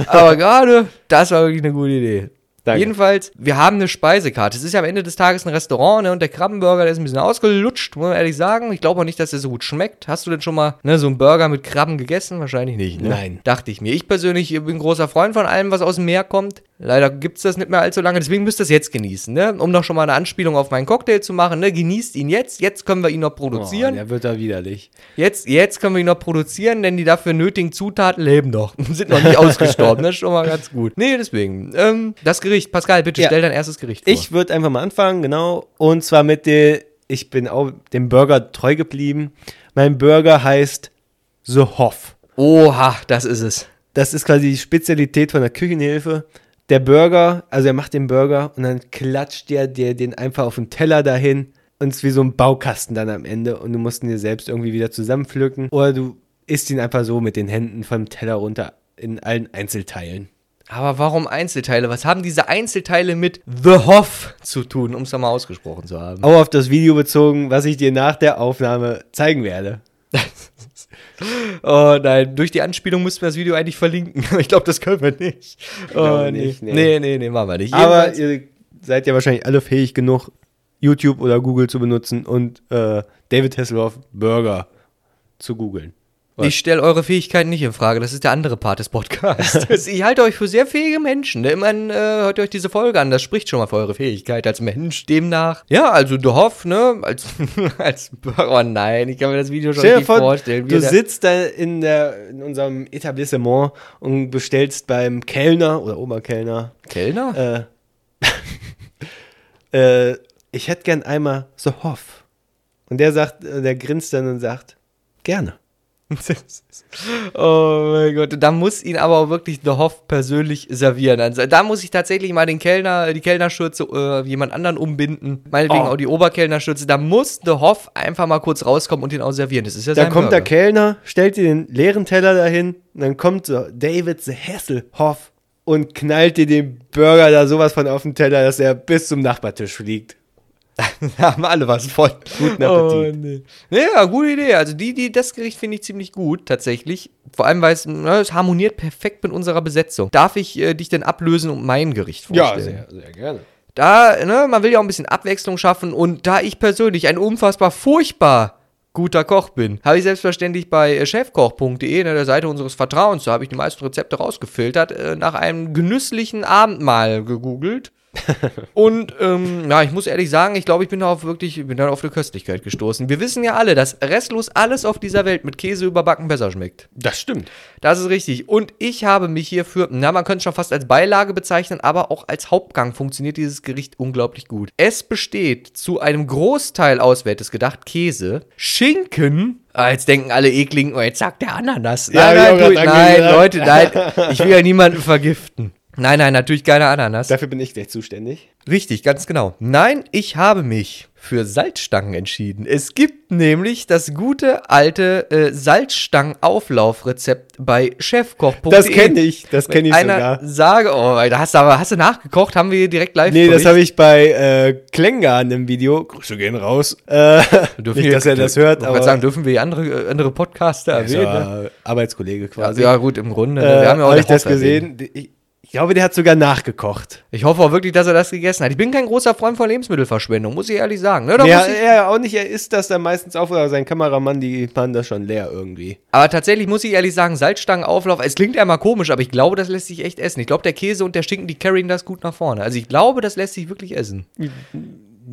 Speaker 1: Aber *laughs* gerade, das war wirklich eine gute Idee.
Speaker 2: Danke.
Speaker 1: Jedenfalls, wir haben eine Speisekarte. Es ist ja am Ende des Tages ein Restaurant, ne? Und der Krabbenburger, der ist ein bisschen ausgelutscht, muss man ehrlich sagen. Ich glaube auch nicht, dass der so gut schmeckt. Hast du denn schon mal ne, so einen Burger mit Krabben gegessen? Wahrscheinlich nicht, ne?
Speaker 2: Nein.
Speaker 1: Dachte ich mir. Ich persönlich bin großer Freund von allem, was aus dem Meer kommt. Leider gibt es das nicht mehr allzu lange, deswegen müsst ihr es jetzt genießen, ne? Um noch schon mal eine Anspielung auf meinen Cocktail zu machen, ne? Genießt ihn jetzt. Jetzt können wir ihn noch produzieren.
Speaker 2: Oh, der wird da widerlich.
Speaker 1: Jetzt, jetzt können wir ihn noch produzieren, denn die dafür nötigen Zutaten leben noch. *laughs* Sind noch nicht ausgestorben. Das ist schon mal ganz gut. Nee, deswegen. Ähm, das Gericht. Pascal, bitte
Speaker 2: Ja.
Speaker 1: stell dein erstes Gericht vor.
Speaker 2: Ich würde einfach mal anfangen, genau. Und zwar mit der, ich bin auch dem Burger treu geblieben. Mein Burger heißt The Hoff.
Speaker 1: Oha, das ist es.
Speaker 2: Das ist quasi die Spezialität von der Küchenhilfe. Der Burger, also er macht den Burger und dann klatscht der dir den einfach auf den Teller dahin und es ist wie so ein Baukasten dann am Ende und du musst ihn dir selbst irgendwie wieder zusammenpflücken oder du isst ihn einfach so mit den Händen vom Teller runter in allen Einzelteilen.
Speaker 1: Aber warum Einzelteile? Was haben diese Einzelteile mit The Hoff zu tun, um es mal ausgesprochen zu haben?
Speaker 2: Auch auf das Video bezogen, was ich dir nach der Aufnahme zeigen werde.
Speaker 1: Oh nein, durch die Anspielung müssten wir das Video eigentlich verlinken. *laughs* Ich glaube, das können wir nicht. Oh, nee.
Speaker 2: nicht, nee.
Speaker 1: nee, nee, nee, machen wir nicht.
Speaker 2: Aber ihr seid ja wahrscheinlich alle fähig genug, YouTube oder Google zu benutzen und äh, David Hasselhoff Burger zu googeln. Was?
Speaker 1: Ich stelle eure Fähigkeiten nicht in Frage. Das ist der andere Part des Podcasts. *laughs* ich halte euch für sehr fähige Menschen. Ne? Immerhin äh, hört ihr euch diese Folge an. Das spricht schon mal für eure Fähigkeit als Mensch. Demnach. Ja, also The Hoff, ne? Als, *laughs* als. Oh nein, ich kann mir das Video schon
Speaker 2: Stell
Speaker 1: nicht
Speaker 2: vor,
Speaker 1: vorstellen. wie
Speaker 2: du sitzt da in, der, in unserem Etablissement und bestellst beim Kellner oder Oberkellner,
Speaker 1: Kellner?
Speaker 2: äh, *laughs* äh, ich hätte gern einmal The Hoff. Und der sagt, äh, der grinst dann und sagt, gerne. *laughs*
Speaker 1: oh mein Gott, da muss ihn aber auch wirklich The Hoff persönlich servieren. Also, da muss ich tatsächlich mal den Kellner, die Kellnerschürze äh, jemand anderen umbinden. Meinetwegen
Speaker 2: Oh.
Speaker 1: auch die Oberkellnerschürze. Da muss The Hoff einfach mal kurz rauskommen und den auch servieren. Das ist ja
Speaker 2: Da kommt der
Speaker 1: Burger.
Speaker 2: Kellner, stellt dir den leeren Teller dahin, und dann kommt so David the Hasselhoff und knallt dir den Burger da sowas von auf den Teller, dass er bis zum Nachbartisch fliegt. *laughs*
Speaker 1: Da haben alle was von.
Speaker 2: Guten Appetit.
Speaker 1: Oh, nee. Ja, gute Idee. Also die, die, das Gericht finde ich ziemlich gut, tatsächlich. Vor allem, weil es, ne, es harmoniert perfekt mit unserer Besetzung. Darf ich äh, dich denn ablösen und mein Gericht vorstellen?
Speaker 2: sehr gerne.
Speaker 1: Da, ne, man will ja auch ein bisschen Abwechslung schaffen und da ich persönlich ein unfassbar furchtbar guter Koch bin, habe ich selbstverständlich bei äh, chefkoch.de, ne, der Seite unseres Vertrauens, da habe ich die meisten Rezepte rausgefiltert, äh, nach einem genüsslichen Abendmahl gegoogelt. Und ähm, ja, ich muss ehrlich sagen, ich glaube, ich bin da auf wirklich, ich bin da auf eine Köstlichkeit gestoßen. Wir wissen ja alle, dass restlos alles auf dieser Welt mit Käse überbacken besser schmeckt.
Speaker 2: Das stimmt.
Speaker 1: Das ist richtig. Und ich habe mich hierfür, na, man könnte es schon fast als Beilage bezeichnen, aber auch als Hauptgang funktioniert dieses Gericht unglaublich gut. Es besteht zu einem Großteil auswärtes gedacht Käse, Schinken. Ah, jetzt denken alle ekligen, oh, jetzt sagt der Ananas.
Speaker 2: Ja,
Speaker 1: Nein,
Speaker 2: auch
Speaker 1: nein, du, nein. Leute, nein. *laughs* Ich will ja niemanden vergiften. Nein, nein, natürlich keine Ananas.
Speaker 2: Dafür bin ich gleich zuständig.
Speaker 1: Richtig, ganz genau. Nein, ich habe mich für Salzstangen entschieden. Es gibt nämlich das gute alte äh, Salzstangen-Auflaufrezept bei chefkoch.de.
Speaker 2: Das kenne ich, das kenne ich
Speaker 1: einer
Speaker 2: sogar.
Speaker 1: Sage, oh, da hast du aber hast du nachgekocht, haben wir hier direkt live
Speaker 2: Nee, das habe ich bei äh, Klengarn im Video. Grüße gehen raus. Äh, *laughs*
Speaker 1: Dürfen
Speaker 2: nicht, dass er das hört,
Speaker 1: Ich
Speaker 2: aber
Speaker 1: sagen, dürfen wir andere, äh, andere Podcaster erwähnen?
Speaker 2: ja
Speaker 1: ne?
Speaker 2: Arbeitskollege quasi.
Speaker 1: Also, ja, gut, im Grunde. ne?
Speaker 2: äh,
Speaker 1: wir haben ja auch
Speaker 2: hab ich das
Speaker 1: erwähnt.
Speaker 2: gesehen? Ich, ich glaube, der hat sogar nachgekocht.
Speaker 1: Ich hoffe auch wirklich, dass er das gegessen hat. Ich bin kein großer Freund von Lebensmittelverschwendung, muss ich ehrlich sagen. Ne?
Speaker 2: Ja, er auch nicht. Er isst das dann meistens auf oder sein Kameramann, die machen das schon leer irgendwie.
Speaker 1: Aber tatsächlich muss ich ehrlich sagen, Salzstangenauflauf, es klingt ja mal komisch, aber ich glaube, das lässt sich echt essen. Ich glaube, der Käse und der Schinken, die carryen das gut nach vorne. Also ich glaube, das lässt sich wirklich essen.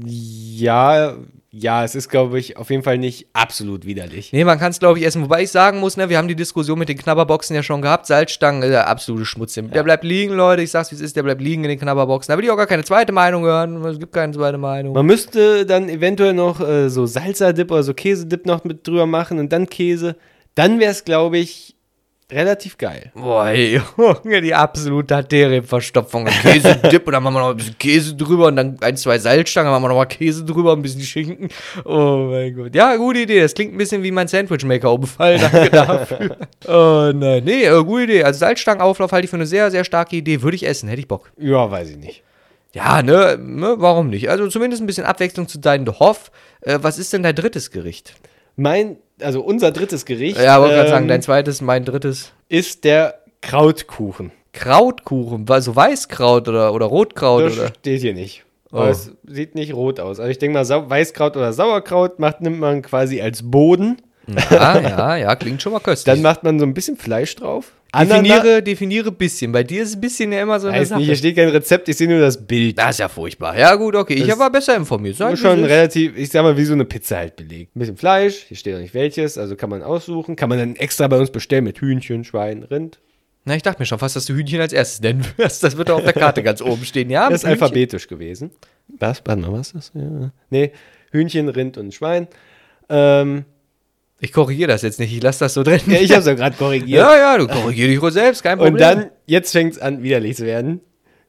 Speaker 2: Ja, ja, es ist, glaube ich, auf jeden Fall nicht absolut widerlich.
Speaker 1: Nee, man kann es, glaube ich, essen. Wobei ich sagen muss, ne, wir haben die Diskussion mit den Knabberboxen ja schon gehabt. Salzstangen, äh, absolute Schmutz. Der bleibt liegen, Leute. Ich sag's, wie es ist, der bleibt liegen in den Knabberboxen. Da will ich auch gar keine zweite Meinung hören. Es gibt keine zweite Meinung.
Speaker 2: Man müsste dann eventuell noch äh, so Salsa-Dip oder so Käsedip noch mit drüber machen und dann Käse. Dann wäre es, glaube ich, relativ geil.
Speaker 1: Boah, *laughs* Junge, die absolute Arterienverstopfung. Käsedip *laughs* und dann machen wir noch ein bisschen Käse drüber und dann ein, zwei Salzstangen, dann machen wir noch mal Käse drüber, ein bisschen Schinken. Oh mein Gott. Ja, gute Idee. Das klingt ein bisschen wie mein Sandwichmaker-Umfall. Danke *laughs* dafür. oh nein. Nee, äh, gute Idee. Also Salzstangenauflauf halte ich für eine sehr, sehr starke Idee. Würde ich essen, hätte ich Bock.
Speaker 2: Ja, weiß ich nicht.
Speaker 1: Ja, ne, ne, warum nicht? Also zumindest ein bisschen Abwechslung zu deinem Hoff. Äh, was ist denn dein drittes Gericht?
Speaker 2: Mein, also unser drittes Gericht
Speaker 1: Ja, wollte gerade sagen,
Speaker 2: ähm,
Speaker 1: dein zweites, mein drittes.
Speaker 2: ist der Krautkuchen.
Speaker 1: Krautkuchen, also Weißkraut oder, oder Rotkraut
Speaker 2: Das
Speaker 1: oder.
Speaker 2: steht hier nicht.
Speaker 1: Oh.
Speaker 2: Aber es sieht nicht rot aus. Also ich denke mal, Sau Weißkraut oder Sauerkraut macht, nimmt man quasi als Boden.
Speaker 1: Ja, ja, ja, klingt schon mal köstlich.
Speaker 2: Dann macht man so ein bisschen Fleisch drauf.
Speaker 1: definiere, definiere bisschen. Bei dir ist ein bisschen ja immer so eine
Speaker 2: Weiß
Speaker 1: Sache.
Speaker 2: nicht, hier steht kein Rezept, ich sehe nur das Bild.
Speaker 1: das ist ja furchtbar. Ja, gut, okay. Ich
Speaker 2: Das
Speaker 1: war besser informiert. Sag,
Speaker 2: Ist
Speaker 1: wie
Speaker 2: schon
Speaker 1: es ist.
Speaker 2: relativ, ich sag mal, wie so eine Pizza halt belegt. Ein bisschen Fleisch, hier steht auch nicht welches, also kann man aussuchen. Kann man dann extra bei uns bestellen mit Hühnchen, Schwein, Rind.
Speaker 1: Na, ich dachte mir schon fast, dass du Hühnchen als erstes nennen wirst. Das wird doch auf der Karte ganz oben stehen. Ja,
Speaker 2: Das
Speaker 1: mit
Speaker 2: ist
Speaker 1: Hühnchen.
Speaker 2: alphabetisch gewesen. Was? Warte mal, was ist das? Ja. Nee, Hühnchen, Rind und Schwein. Ähm,
Speaker 1: Ich korrigiere das jetzt nicht. Ich lasse das so drin.
Speaker 2: ja, ich hab's *laughs* ja gerade korrigiert.
Speaker 1: ja, ja, du korrigier dich ruhig selbst. Kein Problem.
Speaker 2: und dann, jetzt fängt's an, widerlich zu werden.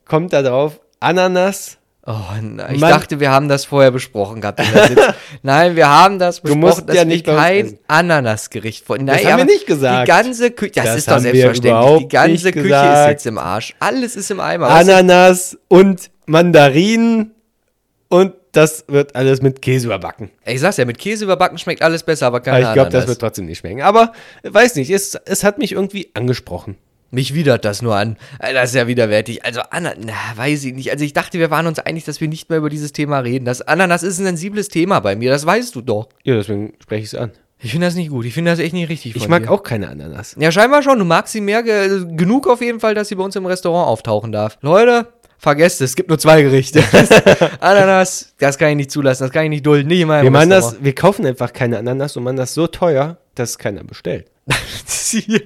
Speaker 2: Kommt da drauf Ananas.
Speaker 1: Oh, nein, ich
Speaker 2: Mann.
Speaker 1: dachte, wir haben das vorher besprochen gehabt. *laughs* Nein, wir haben das besprochen,
Speaker 2: musst
Speaker 1: dass
Speaker 2: ja nicht
Speaker 1: kein
Speaker 2: essen.
Speaker 1: Ananasgericht von. Nein,
Speaker 2: haben wir nicht gesagt.
Speaker 1: Die ganze Küche, das,
Speaker 2: Das
Speaker 1: ist doch selbstverständlich. Die ganze Küche
Speaker 2: gesagt.
Speaker 1: ist jetzt im Arsch. Alles ist im Eimer. du?
Speaker 2: Ananas und Mandarinen. Und das wird alles mit Käse überbacken.
Speaker 1: Ich sag's ja, mit Käse überbacken schmeckt alles besser, aber keine
Speaker 2: ich glaube, das
Speaker 1: Ananas.
Speaker 2: wird trotzdem nicht schmecken. Aber äh, weiß nicht, es, es hat mich irgendwie angesprochen.
Speaker 1: Mich widert das nur an. Äh, Das ist ja widerwärtig. Also, Anna, na, weiß ich nicht. Also, ich dachte, wir waren uns einig, dass wir nicht mehr über dieses Thema reden. Das Ananas ist ein sensibles Thema bei mir, das weißt du doch.
Speaker 2: Ja, deswegen spreche ich es an.
Speaker 1: Ich finde das nicht gut. Ich finde das echt nicht richtig.
Speaker 2: Ich mag
Speaker 1: dir.
Speaker 2: auch keine Ananas.
Speaker 1: Ja, scheinbar schon. Du magst sie mehr. Ge genug auf jeden Fall, dass sie bei uns im Restaurant auftauchen darf. Leute, vergesst es. Es gibt nur zwei Gerichte. *laughs* Ananas, das kann ich nicht zulassen. Das kann ich nicht dulden. Nicht in meinem
Speaker 2: Wir, machen das, wir kaufen einfach keine Ananas und machen das so teuer, dass keiner bestellt. *laughs*
Speaker 1: ja.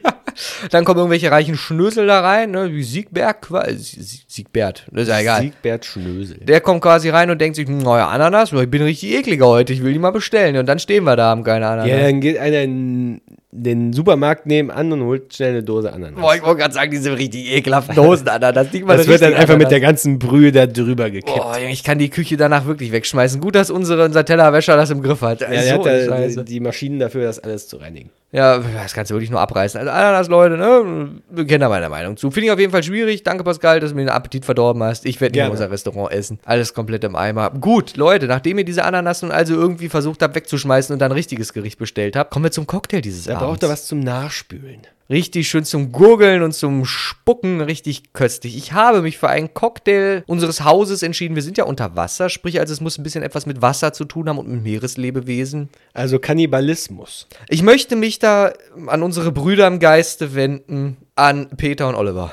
Speaker 1: Dann kommen irgendwelche reichen Schnösel da rein, ne, wie Siegberg, Sie- Siegbert, das ist ja egal.
Speaker 2: Siegbert Schnösel.
Speaker 1: Der kommt quasi rein und denkt sich, neuer Ananas, ich bin richtig ekliger heute, ich will die mal bestellen. Und dann stehen wir da, haben keine Ananas.
Speaker 2: Ja, dann geht einer in den Supermarkt nebenan und holt schnell eine Dose Ananas.
Speaker 1: Boah, ich wollte gerade sagen, diese richtig ekelhaften *laughs* Dosen Ananas. Nicht mal
Speaker 2: das wird dann einfach mit der
Speaker 1: Ananas.
Speaker 2: ganzen Brühe da drüber gekippt.
Speaker 1: Boah, ich kann die Küche danach wirklich wegschmeißen. Gut, dass unsere, unser Tellerwäscher das im Griff hat.
Speaker 2: ja, der hat da die Maschinen dafür, das alles zu reinigen.
Speaker 1: Ja, das kannst du wirklich nur abreißen. Also Ananas, Leute, ne? Wir kennen da meine Meinung zu. Finde ich auf jeden Fall schwierig. Danke, Pascal, dass du mir den Appetit verdorben hast. Ich werde nicht in unser Restaurant essen. Alles komplett im Eimer. Gut, Leute, nachdem ihr diese Ananas nun also irgendwie versucht habt wegzuschmeißen und dann ein richtiges Gericht bestellt habt, kommen wir zum Cocktail dieses
Speaker 2: Da
Speaker 1: Abends.
Speaker 2: braucht er was zum Nachspülen.
Speaker 1: Richtig schön zum Gurgeln und zum Spucken, richtig köstlich. Ich habe mich für einen Cocktail unseres Hauses entschieden. Wir sind ja unter Wasser, sprich also es muss ein bisschen etwas mit Wasser zu tun haben und mit Meereslebewesen.
Speaker 2: Also Kannibalismus.
Speaker 1: Ich möchte mich da an unsere Brüder im Geiste wenden, an Peter und Oliver.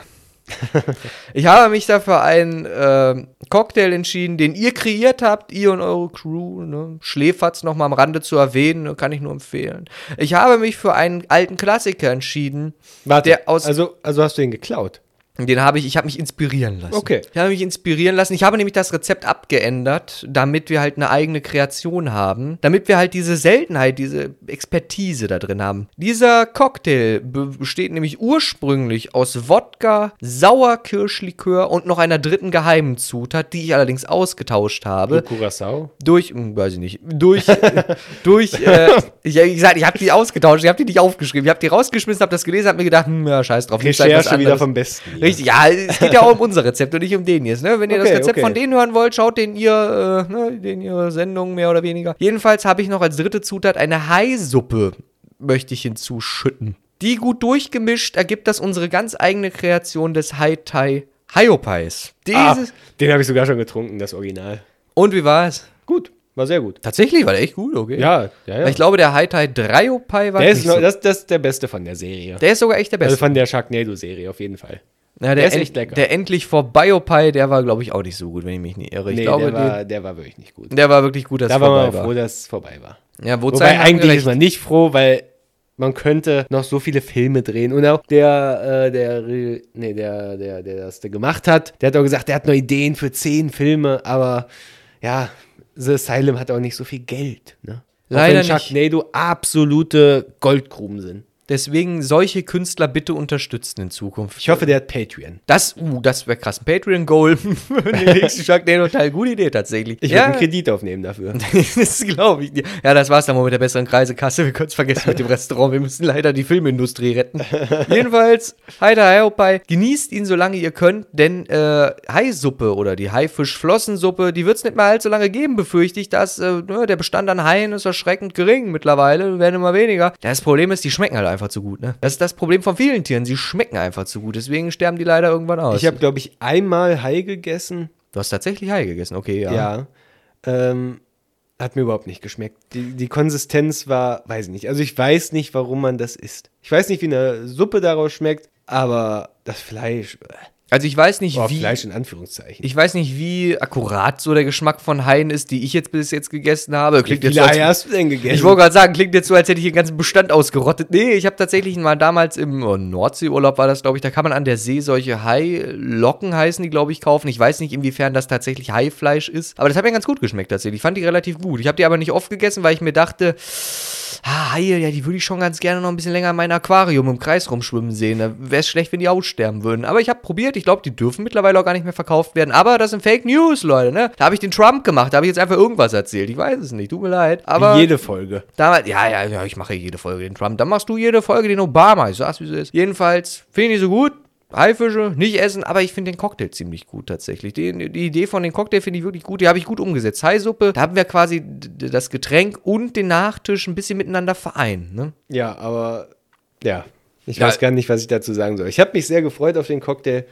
Speaker 1: *laughs* ich habe mich da für einen ähm, Cocktail entschieden, den ihr kreiert habt, ihr und eure Crew. Ne? Schläferz noch mal am Rande zu erwähnen, ne? kann ich nur empfehlen. Ich habe mich für einen alten Klassiker entschieden,
Speaker 2: Warte,
Speaker 1: der aus
Speaker 2: also, also hast du ihn geklaut?
Speaker 1: Den habe ich, ich habe mich inspirieren lassen.
Speaker 2: Okay.
Speaker 1: Ich habe mich inspirieren lassen. Ich habe nämlich das Rezept abgeändert, damit wir halt eine eigene Kreation haben. Damit wir halt diese Seltenheit, diese Expertise da drin haben. Dieser Cocktail be- besteht nämlich ursprünglich aus Wodka, Sauerkirschlikör und noch einer dritten geheimen Zutat, die ich allerdings ausgetauscht habe.
Speaker 2: Curacao?
Speaker 1: Durch, hm, weiß ich nicht, durch, *laughs* durch, äh, ich, gesagt, ich habe die ausgetauscht, ich habe die nicht aufgeschrieben. Ich habe die rausgeschmissen, habe das gelesen, habe mir gedacht, hm, ja, scheiß drauf. nimmst halt
Speaker 2: Recherche wieder vom Besten. hier.
Speaker 1: Richtig, ja, es geht ja auch um *laughs* unser Rezept und nicht um den jetzt, ne? Wenn ihr das
Speaker 2: Okay,
Speaker 1: Rezept
Speaker 2: okay.
Speaker 1: von denen hören wollt, schaut den ihr, äh, ne, den ihre Sendung mehr oder weniger. Jedenfalls habe ich noch als dritte Zutat eine Hai-Suppe, möchte ich hinzuschütten. Die gut durchgemischt ergibt das unsere ganz eigene Kreation des Hai-Tai Haiopais.
Speaker 2: Ah, den habe ich sogar schon getrunken, das Original.
Speaker 1: Und wie war es?
Speaker 2: Gut, war sehr gut.
Speaker 1: Tatsächlich war der echt gut, okay.
Speaker 2: Ja, ja, ja.
Speaker 1: Ich glaube, der Hai-Tai Dreiopai war
Speaker 2: der ist noch,
Speaker 1: so.
Speaker 2: das, das ist der beste von der Serie.
Speaker 1: Der ist sogar echt der
Speaker 2: also
Speaker 1: Beste.
Speaker 2: von der Sharknado-Serie auf jeden Fall.
Speaker 1: Ja,
Speaker 2: der ist
Speaker 1: end-
Speaker 2: echt lecker.
Speaker 1: Der endlich vorbei der war, glaube ich, auch nicht so gut, wenn ich mich nicht irre. Ich
Speaker 2: Nee,
Speaker 1: glaube,
Speaker 2: der, war,
Speaker 1: den-
Speaker 2: der war wirklich nicht gut.
Speaker 1: der war wirklich gut, dass
Speaker 2: Da
Speaker 1: es
Speaker 2: war
Speaker 1: vorbei
Speaker 2: auch
Speaker 1: war.
Speaker 2: froh, dass es vorbei war.
Speaker 1: Ja,
Speaker 2: Wobei
Speaker 1: Wobei
Speaker 2: eigentlich ist man nicht froh, weil man könnte noch so viele Filme drehen. Und auch der, äh, der, nee, der, der, der das da gemacht hat, der hat auch gesagt, der hat noch Ideen für zehn Filme, aber ja, The Asylum hat auch nicht so viel Geld. Ne?
Speaker 1: Leider
Speaker 2: auch wenn
Speaker 1: nicht.
Speaker 2: Sharknado absolute Goldgruben sind.
Speaker 1: Deswegen solche Künstler bitte unterstützen in Zukunft.
Speaker 2: Ich hoffe, der hat Patreon.
Speaker 1: Das, uh, das wäre krass. Ein Patreon-Goal *laughs* für den *laughs* nächsten Sharknado Teil. Gute Idee tatsächlich.
Speaker 2: Ich
Speaker 1: ja,
Speaker 2: werde einen Kredit aufnehmen dafür. *laughs*
Speaker 1: das glaube ich. Ja, das war's dann mal mit der besseren Kreisekasse. Wir können es vergessen mit dem Restaurant. Wir müssen leider die Filmindustrie retten. Jedenfalls, Heide Haihopai, genießt ihn, solange ihr könnt, denn äh, Haisuppe oder die Haifischflossensuppe, die wird es nicht mehr allzu lange geben, befürchte ich, dass äh, ne, der Bestand an Haien ist erschreckend gering mittlerweile, werden immer weniger. Das Problem ist, die schmecken halt einfach zu gut, ne? Das ist das Problem von vielen Tieren, sie schmecken einfach zu gut, deswegen sterben die leider irgendwann aus.
Speaker 2: Ich habe, glaube ich, einmal Hai gegessen.
Speaker 1: du hast tatsächlich Hai gegessen, okay, ja.
Speaker 2: Ja. Ähm, hat mir überhaupt nicht geschmeckt. Die, die Konsistenz war, weiß ich nicht. Also ich weiß nicht, warum man das isst. Ich weiß nicht, wie eine Suppe daraus schmeckt, aber das Fleisch, äh,
Speaker 1: Also ich weiß nicht,
Speaker 2: oh,
Speaker 1: wie...
Speaker 2: Fleisch in Anführungszeichen.
Speaker 1: Ich weiß nicht, wie akkurat so der Geschmack von Haien ist, die ich jetzt bis jetzt gegessen habe.
Speaker 2: Wie
Speaker 1: Klingt jetzt
Speaker 2: viele
Speaker 1: so, als,
Speaker 2: hast du denn gegessen?
Speaker 1: ich wollte gerade sagen, klingt jetzt so, als hätte ich den ganzen Bestand ausgerottet. Nee, ich habe tatsächlich mal damals im oh, Nordseeurlaub war das, glaube ich, da kann man an der See solche Hailocken heißen die, glaube ich, kaufen. Ich weiß nicht, inwiefern das tatsächlich Haifleisch ist, aber das hat mir ganz gut geschmeckt tatsächlich. Ich fand die relativ gut. Ich habe die aber nicht oft gegessen, weil ich mir dachte, ah, Haie, ja, die würde ich schon ganz gerne noch ein bisschen länger in meinem Aquarium im Kreis rumschwimmen sehen. Da wäre es schlecht, wenn die aussterben würden. Aber ich habe probiert, ich glaube, die dürfen mittlerweile auch gar nicht mehr verkauft werden. Aber das sind Fake News, Leute, ne? Da habe ich den Trump gemacht, da habe ich jetzt einfach irgendwas erzählt. Ich weiß es nicht, tut mir leid. Aber
Speaker 2: jede Folge.
Speaker 1: damals, ja, ja, ja, ich mache jede Folge den Trump. Dann machst du jede Folge den Obama. Ich sag's, wie es ist. Jedenfalls, finde ich nicht so gut. Haifische, nicht essen, aber ich finde den Cocktail ziemlich gut tatsächlich. Die, die Idee von dem Cocktail finde ich wirklich gut. Die habe ich gut umgesetzt. Haisuppe, da haben wir quasi das Getränk und den Nachtisch ein bisschen miteinander vereint. Ne?
Speaker 2: Ja, aber ja, ich
Speaker 1: Ja.
Speaker 2: weiß gar nicht, was ich dazu sagen soll. Ich habe mich sehr gefreut auf den Cocktail,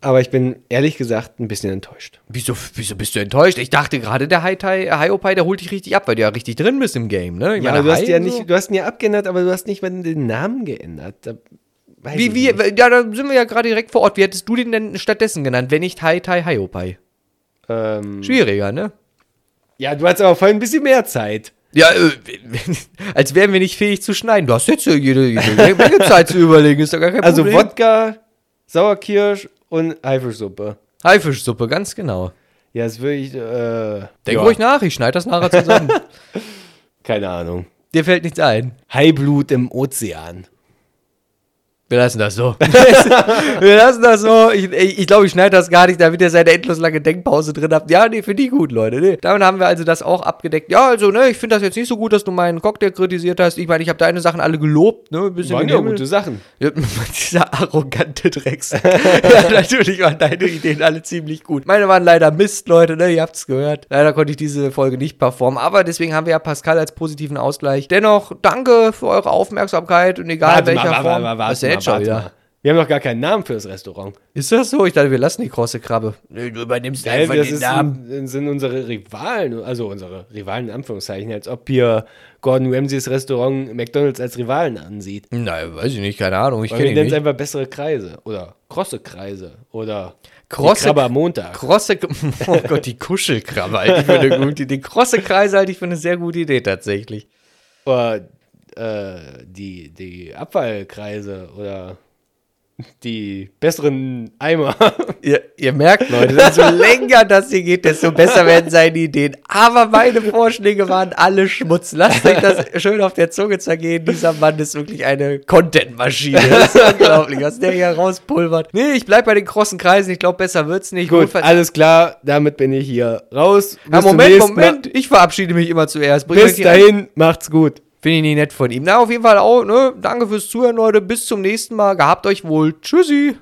Speaker 2: aber ich bin ehrlich gesagt ein bisschen enttäuscht.
Speaker 1: Wieso, wieso bist du enttäuscht? Ich dachte gerade, der Haiopai, der holt dich richtig ab, weil du ja richtig drin bist im Game. Ne? Ich
Speaker 2: Ja,
Speaker 1: meine,
Speaker 2: du hast ja
Speaker 1: so.
Speaker 2: nicht, du hast ihn ja abgeändert, aber du hast nicht mal den Namen geändert. Da, weiß
Speaker 1: Wie, wie,
Speaker 2: nicht.
Speaker 1: ja, da sind wir ja gerade direkt vor Ort. Wie hättest du den denn stattdessen genannt, wenn nicht Hai-Tai, Haiopai?
Speaker 2: Ähm,
Speaker 1: Schwieriger, ne?
Speaker 2: ja, du hattest aber vorhin ein bisschen mehr Zeit.
Speaker 1: Ja, äh, *laughs* als wären wir nicht fähig zu schneiden. Du hast jetzt ja jede, jede Menge *laughs* Zeit zu überlegen, ist doch gar kein
Speaker 2: Also
Speaker 1: Problem.
Speaker 2: Wodka, Sauerkirsch und Haifischsuppe.
Speaker 1: Haifischsuppe, ganz genau.
Speaker 2: Ja, es würde ich, äh,
Speaker 1: Denk
Speaker 2: ja,
Speaker 1: ruhig nach, ich schneide das nachher zusammen. *laughs*
Speaker 2: keine Ahnung.
Speaker 1: Dir fällt nichts ein.
Speaker 2: Haiblut im Ozean.
Speaker 1: Wir lassen das so. *laughs* wir lassen das so. Ich glaube, ich, ich, glaub, ich schneide das gar nicht, damit ihr seine endlos lange Denkpause drin habt. Ja, nee, finde ich gut, Leute. Nee. Damit haben wir also das auch abgedeckt. Ja, also, ne, ich finde das jetzt nicht so gut, dass du meinen Cocktail kritisiert hast. Ich meine, ich habe deine Sachen alle gelobt, ne? Ein bisschen
Speaker 2: Waren ja gute Sachen.
Speaker 1: Ja, *laughs* Dieser arrogante Drecks. *laughs* ja, natürlich waren deine Ideen alle ziemlich gut. Meine waren leider Mist, Leute, ne? Ihr habt's gehört. Leider konnte ich diese Folge nicht performen. Aber deswegen haben wir ja Pascal als positiven Ausgleich. Dennoch, danke für eure Aufmerksamkeit und egal in welcher Form. Was ist denn jetzt schon wieder?
Speaker 2: Wir haben noch gar keinen Namen für das Restaurant.
Speaker 1: Ist das so? Ich dachte, wir lassen die krosse Krabbe. Nee, du übernimmst einfach
Speaker 2: das
Speaker 1: den Namen.
Speaker 2: sind, sind unsere Rivalen, also unsere Rivalen in Anführungszeichen, als ob hier Gordon Ramsays Restaurant McDonalds als Rivalen ansieht.
Speaker 1: Nein, weiß ich nicht, keine Ahnung. Ich kenne
Speaker 2: wir
Speaker 1: ihn
Speaker 2: nennen es
Speaker 1: nicht.
Speaker 2: einfach bessere Kreise oder krosse Kreise oder
Speaker 1: Krosse-
Speaker 2: die Krabbe am Montag.
Speaker 1: Krosse, *laughs* oh Gott, die Kuschelkrabbe halte ich für eine gute Idee. Krosse Kreise halte ich für eine sehr gute Idee tatsächlich.
Speaker 2: Oder äh, die, die Abfallkreise oder die besseren Eimer. *laughs*
Speaker 1: Ihr, ihr merkt, Leute, desto *laughs* länger das hier geht, desto besser werden seine Ideen. Aber meine Vorschläge waren alle Schmutz. Lasst euch das schön auf der Zunge zergehen. Dieser Mann ist wirklich eine Content-Maschine. *laughs* Das ist unglaublich, was der hier rauspulvert. Nee, ich bleib bei den krossen Kreisen. Ich glaube, besser wird's nicht.
Speaker 2: Gut,
Speaker 1: Notfalls-
Speaker 2: alles klar, damit bin ich hier raus. Bis
Speaker 1: Moment, Moment. Ich verabschiede mich immer zuerst. Bring
Speaker 2: Bis dahin, macht's gut.
Speaker 1: Finde ich nicht nett von ihm. Na, auf jeden Fall auch, ne? Danke fürs Zuhören, Leute. Bis zum nächsten Mal. Gehabt euch wohl. Tschüssi.